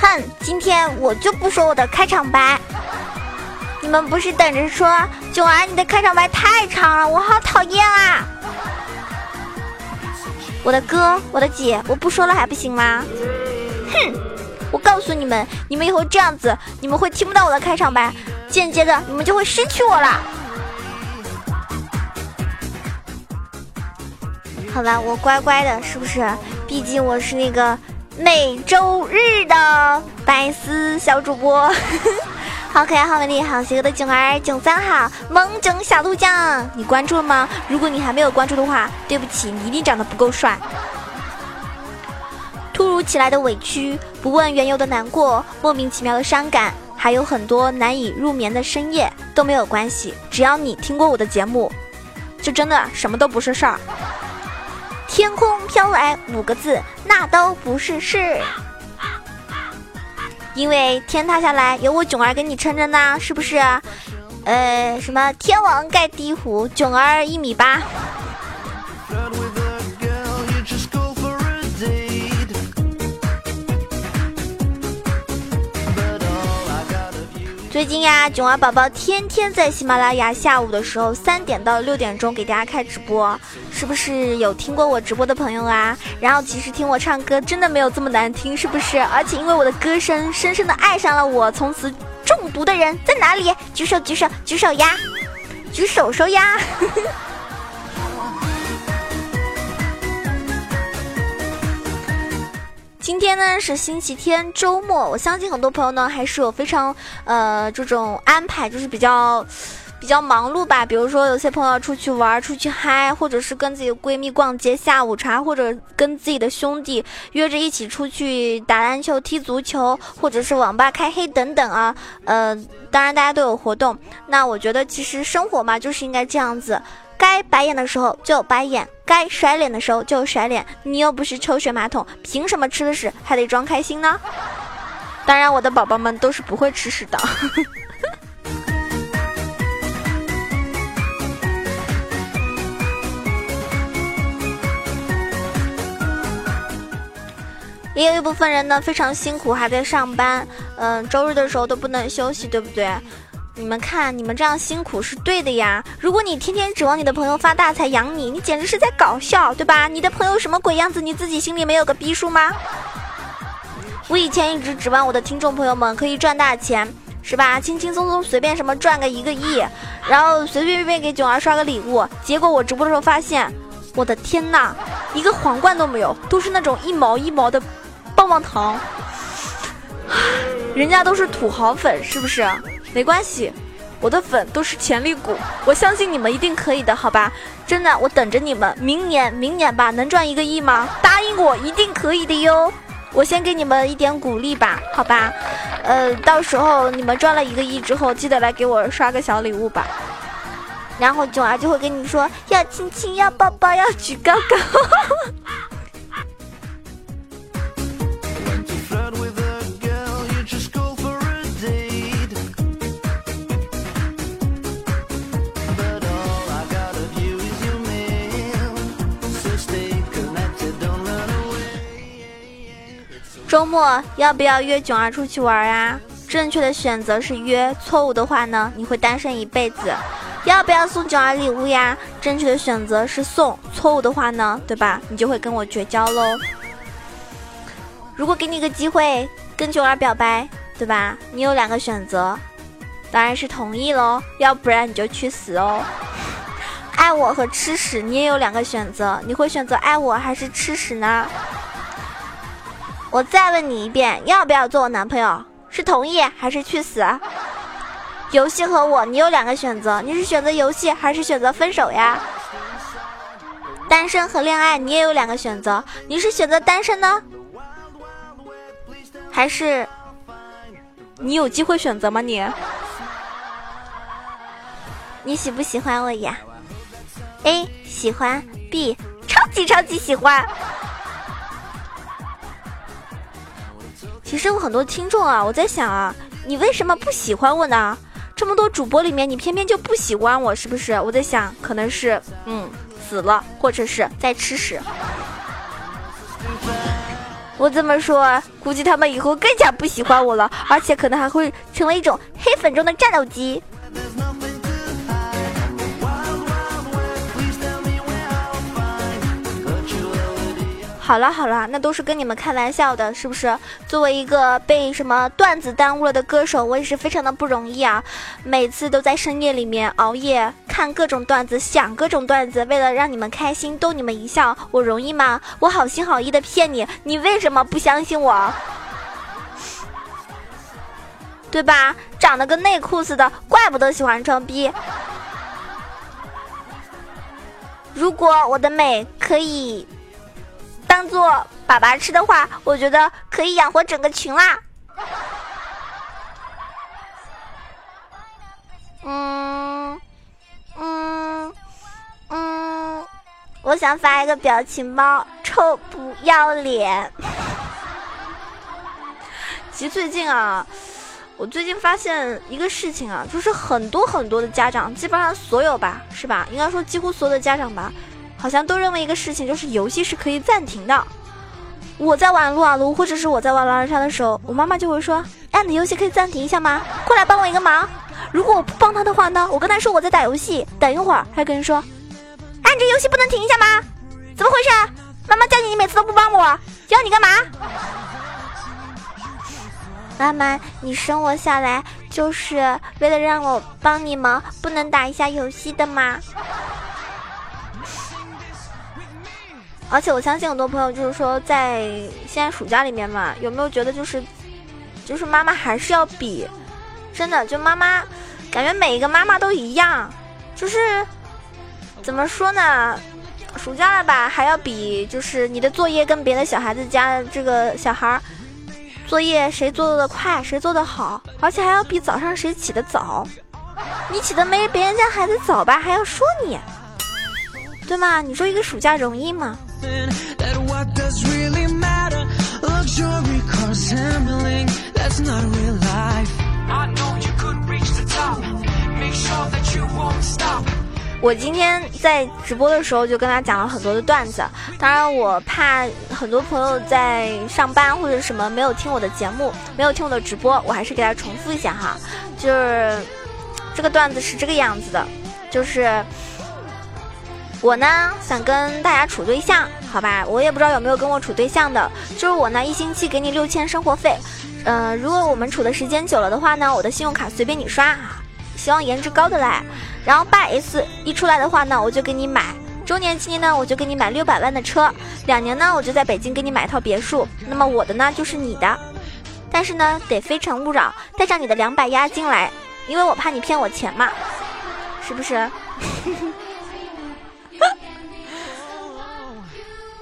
哼，今天我就不说我的开场白。你们不是等着说九儿你的开场白太长了，我好讨厌啊！我的哥，我的姐，我不说了还不行吗？哼！我告诉你们，你们以后这样子，你们会听不到我的开场白，间接的你们就会失去我了。好了，我乖乖的，是不是？毕竟我是那个每周日的白丝小主播。好可爱，好美丽，好邪恶的囧儿囧三好萌囧小鹿酱，你关注了吗？如果你还没有关注的话，对不起，你一定长得不够帅。突如其来的委屈，不问缘由的难过，莫名其妙的伤感，还有很多难以入眠的深夜都没有关系，只要你听过我的节目，就真的什么都不是事儿。天空飘来五个字，那都不是事。因为天塌下来有我囧儿给你撑着呢，是不是？呃，什么天王盖地虎，囧儿一米八。最近呀，囧娃宝宝天天在喜马拉雅下午的时候三点到六点钟给大家开直播，是不是有听过我直播的朋友啊？然后其实听我唱歌真的没有这么难听，是不是？而且因为我的歌声，深深的爱上了我，从此中毒的人在哪里？举手举手举手呀！举手手呀！今天呢是星期天，周末，我相信很多朋友呢还是有非常呃这种安排，就是比较比较忙碌吧。比如说有些朋友出去玩、出去嗨，或者是跟自己的闺蜜逛街、下午茶，或者跟自己的兄弟约着一起出去打篮球、踢足球，或者是网吧开黑等等啊。呃，当然大家都有活动。那我觉得其实生活嘛就是应该这样子。该白眼的时候就白眼，该甩脸的时候就甩脸。你又不是抽水马桶，凭什么吃了屎还得装开心呢？当然，我的宝宝们都是不会吃屎的。也有一部分人呢非常辛苦，还在上班，嗯，周日的时候都不能休息，对不对？你们看，你们这样辛苦是对的呀。如果你天天指望你的朋友发大财养你，你简直是在搞笑，对吧？你的朋友什么鬼样子，你自己心里没有个逼数吗？我以前一直指望我的听众朋友们可以赚大钱，是吧？轻轻松松随便什么赚个一个亿，然后随随便便给囧儿刷个礼物。结果我直播的时候发现，我的天呐，一个皇冠都没有，都是那种一毛一毛的棒棒糖。人家都是土豪粉，是不是？没关系，我的粉都是潜力股，我相信你们一定可以的，好吧？真的，我等着你们，明年，明年吧，能赚一个亿吗？答应我，一定可以的哟！我先给你们一点鼓励吧，好吧？呃，到时候你们赚了一个亿之后，记得来给我刷个小礼物吧。然后囧儿就会跟你说，要亲亲，要抱抱，要举高高。周末要不要约囧儿出去玩啊？正确的选择是约，错误的话呢，你会单身一辈子。要不要送囧儿礼物呀？正确的选择是送，错误的话呢，对吧？你就会跟我绝交喽。如果给你个机会跟囧儿表白，对吧？你有两个选择，当然是同意喽，要不然你就去死哦。爱我和吃屎，你也有两个选择，你会选择爱我还是吃屎呢？我再问你一遍，要不要做我男朋友？是同意还是去死？游戏和我，你有两个选择，你是选择游戏还是选择分手呀？单身和恋爱，你也有两个选择，你是选择单身呢，还是你有机会选择吗？你，你喜不喜欢我呀？A 喜欢，B 超级超级喜欢。其实有很多听众啊，我在想啊，你为什么不喜欢我呢？这么多主播里面，你偏偏就不喜欢我，是不是？我在想，可能是嗯死了，或者是在吃屎。我这么说，估计他们以后更加不喜欢我了，而且可能还会成为一种黑粉中的战斗机。好了好了，那都是跟你们开玩笑的，是不是？作为一个被什么段子耽误了的歌手，我也是非常的不容易啊！每次都在深夜里面熬夜看各种段子，想各种段子，为了让你们开心，逗你们一笑，我容易吗？我好心好意的骗你，你为什么不相信我？对吧？长得跟内裤似的，怪不得喜欢装逼。如果我的美可以。当做粑粑吃的话，我觉得可以养活整个群啦。嗯嗯嗯，我想发一个表情包，臭不要脸。其实最近啊，我最近发现一个事情啊，就是很多很多的家长，基本上所有吧，是吧？应该说几乎所有的家长吧。好像都认为一个事情就是游戏是可以暂停的。我在玩撸啊撸，或者是我在玩狼人杀的时候，我妈妈就会说：“哎，你的游戏可以暂停一下吗？过来帮我一个忙。”如果我不帮他的话呢，我跟他说我在打游戏，等一会儿还跟人说：“哎，你这游戏不能停一下吗？怎么回事？妈妈叫你，你每次都不帮我，叫你干嘛？”妈妈，你生我下来就是为了让我帮你忙，不能打一下游戏的吗？而且我相信很多朋友就是说，在现在暑假里面嘛，有没有觉得就是，就是妈妈还是要比，真的就妈妈，感觉每一个妈妈都一样，就是怎么说呢？暑假了吧，还要比，就是你的作业跟别的小孩子家这个小孩作业谁做的快，谁做的好，而且还要比早上谁起的早，你起的没别人家孩子早吧，还要说你，对吗？你说一个暑假容易吗？我今天在直播的时候就跟他讲了很多的段子，当然我怕很多朋友在上班或者什么没有听我的节目，没有听我的直播，我还是给他重复一下哈，就是这个段子是这个样子的，就是。我呢想跟大家处对象，好吧？我也不知道有没有跟我处对象的。就是我呢一星期给你六千生活费，嗯，如果我们处的时间久了的话呢，我的信用卡随便你刷啊。希望颜值高的来。然后八 S 一出来的话呢，我就给你买。周年纪念呢，我就给你买六百万的车。两年呢，我就在北京给你买一套别墅。那么我的呢就是你的，但是呢得非诚勿扰，带上你的两百押金来，因为我怕你骗我钱嘛，是不是？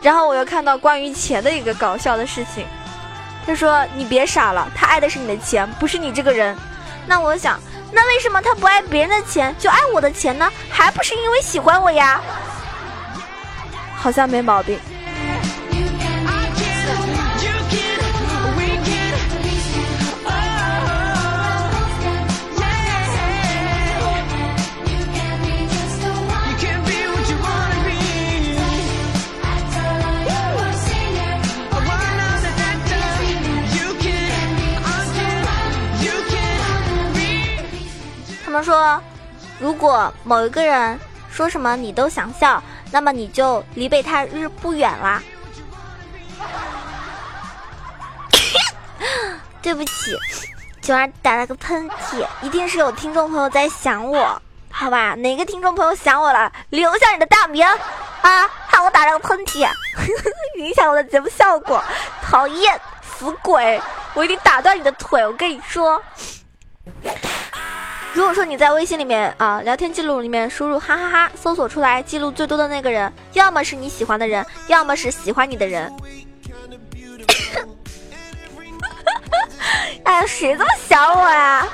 然后我又看到关于钱的一个搞笑的事情，他说：“你别傻了，他爱的是你的钱，不是你这个人。”那我想，那为什么他不爱别人的钱，就爱我的钱呢？还不是因为喜欢我呀？好像没毛病。说，如果某一个人说什么你都想笑，那么你就离被他日不远啦。对不起，九儿打了个喷嚏，一定是有听众朋友在想我，好吧？哪个听众朋友想我了？留下你的大名啊！看我打了个喷嚏，影响我的节目效果，讨厌死鬼！我一定打断你的腿，我跟你说。如果说你在微信里面啊聊天记录里面输入哈哈哈，搜索出来记录最多的那个人，要么是你喜欢的人，要么是喜欢你的人。哎，谁这么想我呀？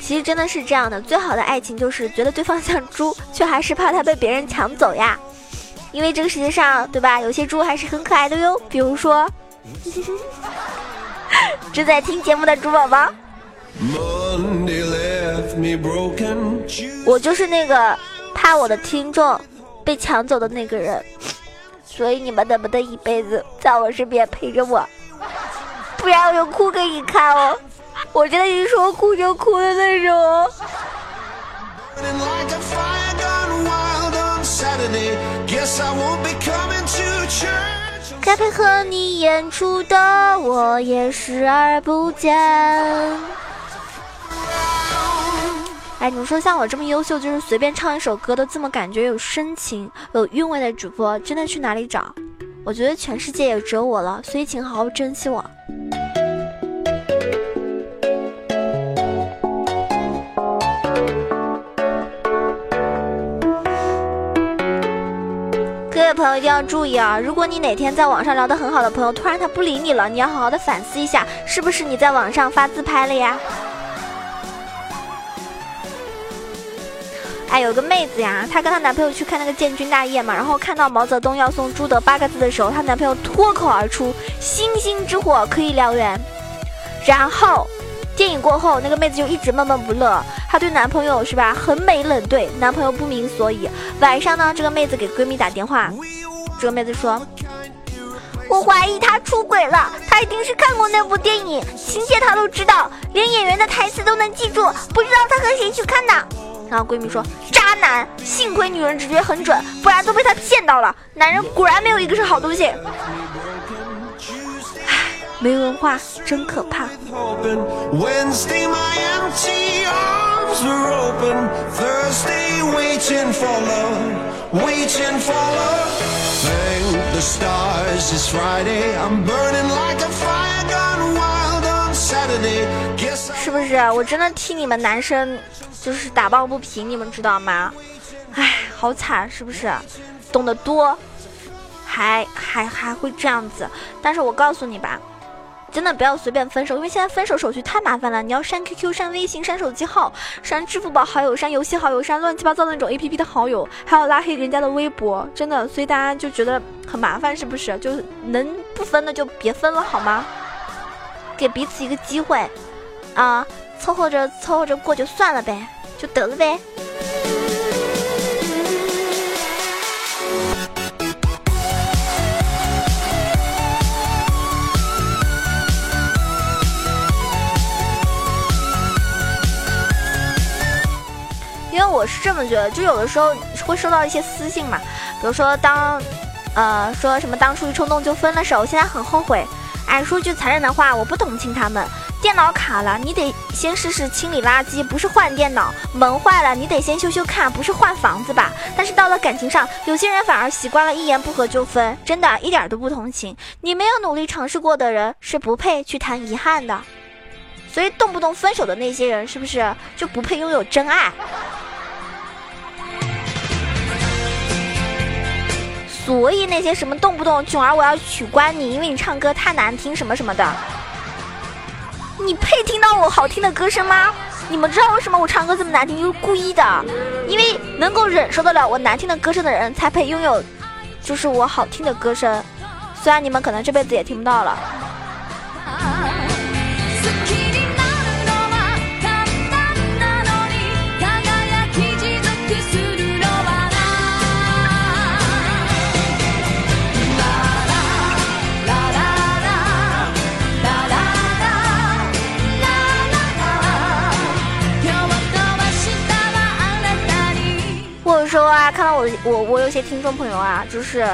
其实真的是这样的，最好的爱情就是觉得对方像猪，却还是怕他被别人抢走呀。因为这个世界上，对吧？有些猪还是很可爱的哟。比如说，正在听节目的猪宝宝，我就是那个怕我的听众被抢走的那个人。所以你们能不能一辈子在我身边陪着我？不然我就哭给你看哦。我真的一说哭就哭的那种。该配合你演出的我也视而不见。哎，你们说像我这么优秀，就是随便唱一首歌都这么感觉有深情、有韵味的主播，真的去哪里找？我觉得全世界也只有我了，所以请好好珍惜我。各位朋友一定要注意啊！如果你哪天在网上聊得很好的朋友，突然他不理你了，你要好好的反思一下，是不是你在网上发自拍了呀？哎，有个妹子呀，她跟她男朋友去看那个建军大业嘛，然后看到毛泽东要送朱德八个字的时候，她男朋友脱口而出：“星星之火可以燎原。”然后。电影过后，那个妹子就一直闷闷不乐，她对男朋友是吧，很美冷对，男朋友不明所以。晚上呢，这个妹子给闺蜜打电话，这个妹子说：“我怀疑他出轨了，他一定是看过那部电影，情节他都知道，连演员的台词都能记住，不知道他和谁去看的。”然后闺蜜说：“渣男，幸亏女人直觉很准，不然都被他骗到了。男人果然没有一个是好东西。”没文化真可怕。是不是？我真的替你们男生就是打抱不平，你们知道吗？唉，好惨，是不是？懂得多，还还还会这样子。但是我告诉你吧。真的不要随便分手，因为现在分手手续太麻烦了。你要删 QQ、删微信、删手机号、删支付宝好友、删游戏好友、删乱七八糟的那种 APP 的好友，还要拉黑人家的微博。真的，所以大家就觉得很麻烦，是不是？就能不分的就别分了，好吗？给彼此一个机会，啊，凑合着凑合着过就算了呗，就得了呗。我是这么觉得，就有的时候会收到一些私信嘛，比如说当，呃，说什么当初一冲动就分了手，现在很后悔。哎，说句残忍的话，我不同情他们。电脑卡了，你得先试试清理垃圾，不是换电脑；门坏了，你得先修修看，不是换房子吧？但是到了感情上，有些人反而习惯了一言不合就分，真的一点都不同情。你没有努力尝试过的人，是不配去谈遗憾的。所以动不动分手的那些人，是不是就不配拥有真爱？所以那些什么动不动囧儿我要取关你，因为你唱歌太难听什么什么的，你配听到我好听的歌声吗？你们知道为什么我唱歌这么难听？就是故意的，因为能够忍受得了我难听的歌声的人才配拥有，就是我好听的歌声。虽然你们可能这辈子也听不到了。看到我我我有些听众朋友啊，就是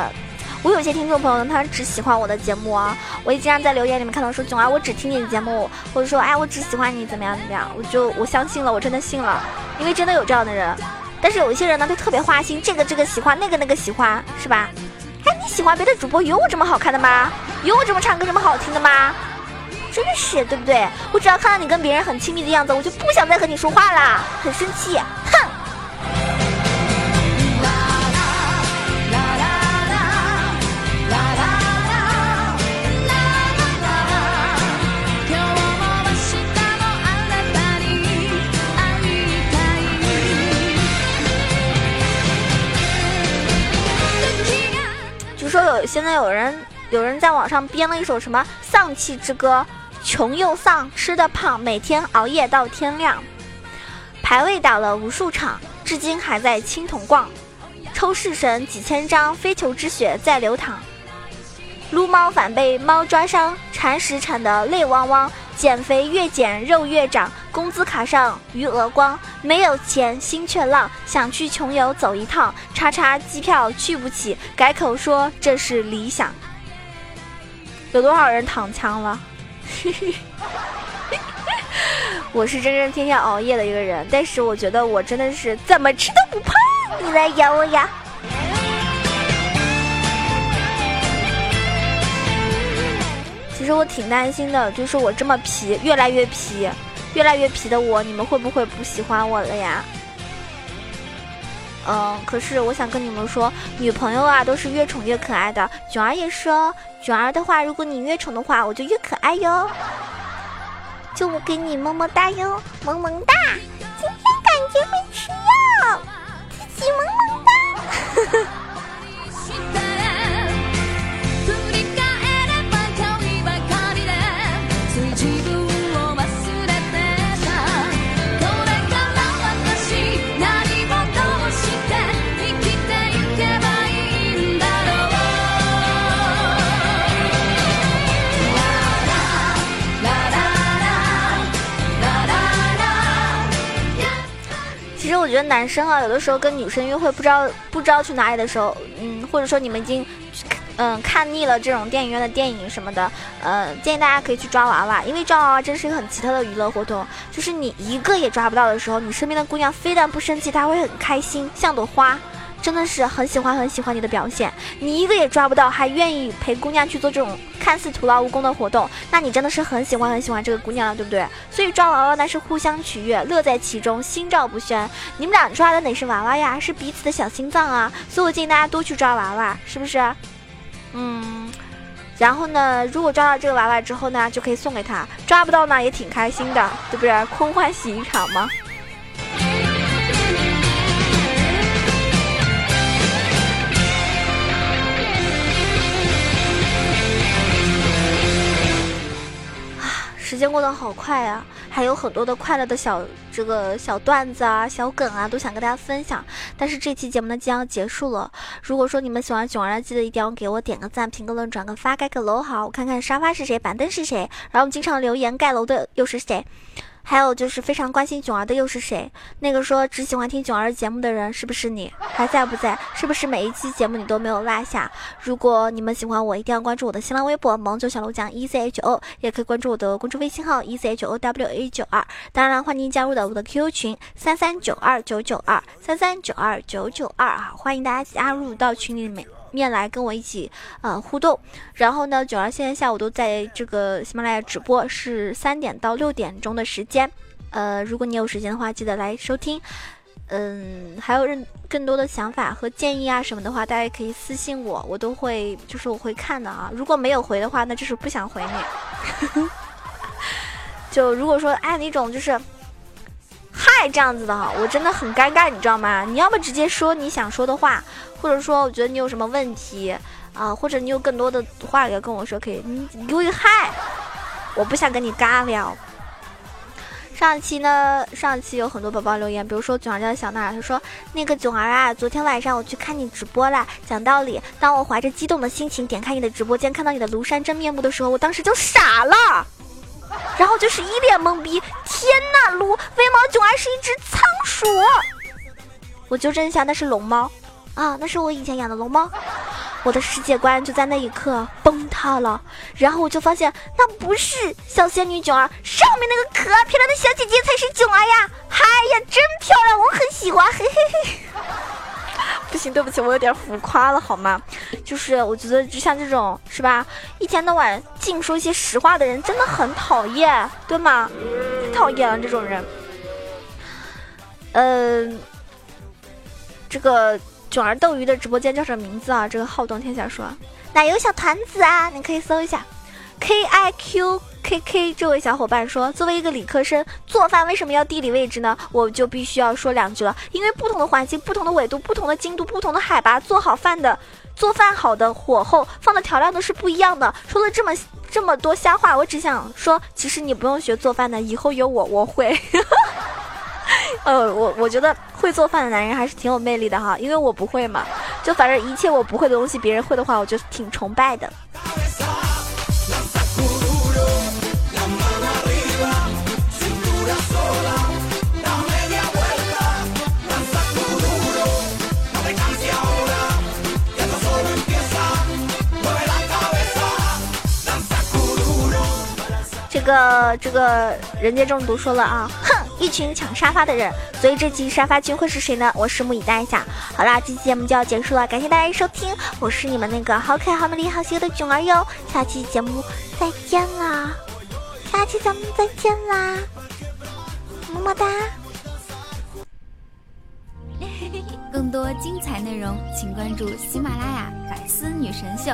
我有些听众朋友呢，他只喜欢我的节目啊。我也经常在留言里面看到说，囧儿我只听你的节目，或者说哎我只喜欢你怎么样怎么样，我就我相信了，我真的信了，因为真的有这样的人。但是有一些人呢，就特别花心，这个这个喜欢，那个那个喜欢，是吧？哎，你喜欢别的主播有我这么好看的吗？有我这么唱歌这么好听的吗？真的是对不对？我只要看到你跟别人很亲密的样子，我就不想再和你说话啦，很生气，说有现在有人有人在网上编了一首什么丧气之歌。穷又丧，吃的胖，每天熬夜到天亮，排位打了无数场，至今还在青铜逛。抽式神几千张，非球之血在流淌。撸猫反被猫抓伤，铲屎铲得泪汪汪。减肥越减肉越长，工资卡上余额光。没有钱心却浪，想去穷游走一趟，叉叉机票去不起，改口说这是理想。有多少人躺枪了？我是真正天天熬夜的一个人，但是我觉得我真的是怎么吃都不胖。你来咬我呀！其实我挺担心的，就是我这么皮，越来越皮，越来越皮的我，你们会不会不喜欢我了呀？嗯，可是我想跟你们说，女朋友啊都是越宠越可爱的，囧儿也是哦。囧儿的话，如果你越宠的话，我就越可爱哟。就我给你么么哒哟，萌萌哒。今天感觉会吃药，自己萌萌哒。觉得男生啊，有的时候跟女生约会，不知道不知道去哪里的时候，嗯，或者说你们已经，嗯，看腻了这种电影院的电影什么的，嗯，建议大家可以去抓娃娃，因为抓娃娃真是一个很奇特的娱乐活动。就是你一个也抓不到的时候，你身边的姑娘非但不生气，她会很开心，像朵花。真的是很喜欢很喜欢你的表现，你一个也抓不到，还愿意陪姑娘去做这种看似徒劳无功的活动，那你真的是很喜欢很喜欢这个姑娘了，对不对？所以抓娃娃那是互相取悦，乐在其中，心照不宣。你们俩抓的哪是娃娃呀？是彼此的小心脏啊！所以我建议大家多去抓娃娃，是不是？嗯，然后呢，如果抓到这个娃娃之后呢，就可以送给他；抓不到呢，也挺开心的，对不对？空欢喜一场吗？时间过得好快啊，还有很多的快乐的小这个小段子啊、小梗啊，都想跟大家分享。但是这期节目呢，即将结束了。如果说你们喜欢囧儿，记得一定要给我点个赞、评个论、转个发、盖个楼，好，我看看沙发是谁，板凳是谁，然后经常留言盖楼的又是谁。还有就是非常关心囧儿的又是谁？那个说只喜欢听囧儿节目的人是不是你？还在不在？是不是每一期节目你都没有落下？如果你们喜欢我，一定要关注我的新浪微博萌九小鹿酱 E C H O，也可以关注我的公众微信号 E C H O W A 九二。当然欢迎加入的我的 QQ 群三三九二九九二三三九二九九二啊，欢迎大家加入到群里面。面来跟我一起呃互动，然后呢，九儿现在下午都在这个喜马拉雅直播，是三点到六点钟的时间，呃，如果你有时间的话，记得来收听。嗯，还有任更多的想法和建议啊什么的话，大家可以私信我，我都会就是我会看的啊。如果没有回的话，那就是不想回你。就如果说按那种就是嗨这样子的哈，我真的很尴尬，你知道吗？你要么直接说你想说的话。或者说，我觉得你有什么问题啊，或者你有更多的话要跟我说，可以，你给我一嗨，我不想跟你尬聊。上期呢，上期有很多宝宝留言，比如说囧儿家的小娜，她说那个囧儿啊，昨天晚上我去看你直播啦。讲道理，当我怀着激动的心情点开你的直播间，看到你的庐山真面目的时候，我当时就傻了，然后就是一脸懵逼。天呐，撸威毛囧儿是一只仓鼠，我纠正一下，那是龙猫。啊，那是我以前养的龙猫，我的世界观就在那一刻崩塌了。然后我就发现，那不是小仙女囧儿，上面那个可爱漂亮的小姐姐才是囧儿呀！嗨呀，真漂亮，我很喜欢，嘿嘿嘿。不行，对不起，我有点浮夸了，好吗？就是我觉得，就像这种是吧，一天到晚净说一些实话的人，真的很讨厌，对吗？太讨厌了这种人。嗯，这个囧儿斗鱼的直播间叫什么名字啊？这个好动天下说，奶油小团子啊，你可以搜一下，K I Q。K K 这位小伙伴说：“作为一个理科生，做饭为什么要地理位置呢？我就必须要说两句了。因为不同的环境、不同的纬度、不同的经度、不同的海拔，做好饭的、做饭好的火候放的调料都是不一样的。说了这么这么多瞎话，我只想说，其实你不用学做饭的，以后有我，我会。呃，我我觉得会做饭的男人还是挺有魅力的哈，因为我不会嘛。就反正一切我不会的东西，别人会的话，我就挺崇拜的。”个这个人间中毒说了啊，哼，一群抢沙发的人，所以这期沙发君会是谁呢？我拭目以待一下。好啦，这期节目就要结束了，感谢大家收听，我是你们那个好可爱、好美丽、好邪恶的囧儿哟。下期节目再见啦，下期节目再见啦，么么哒。更多精彩内容，请关注喜马拉雅《百思女神秀》。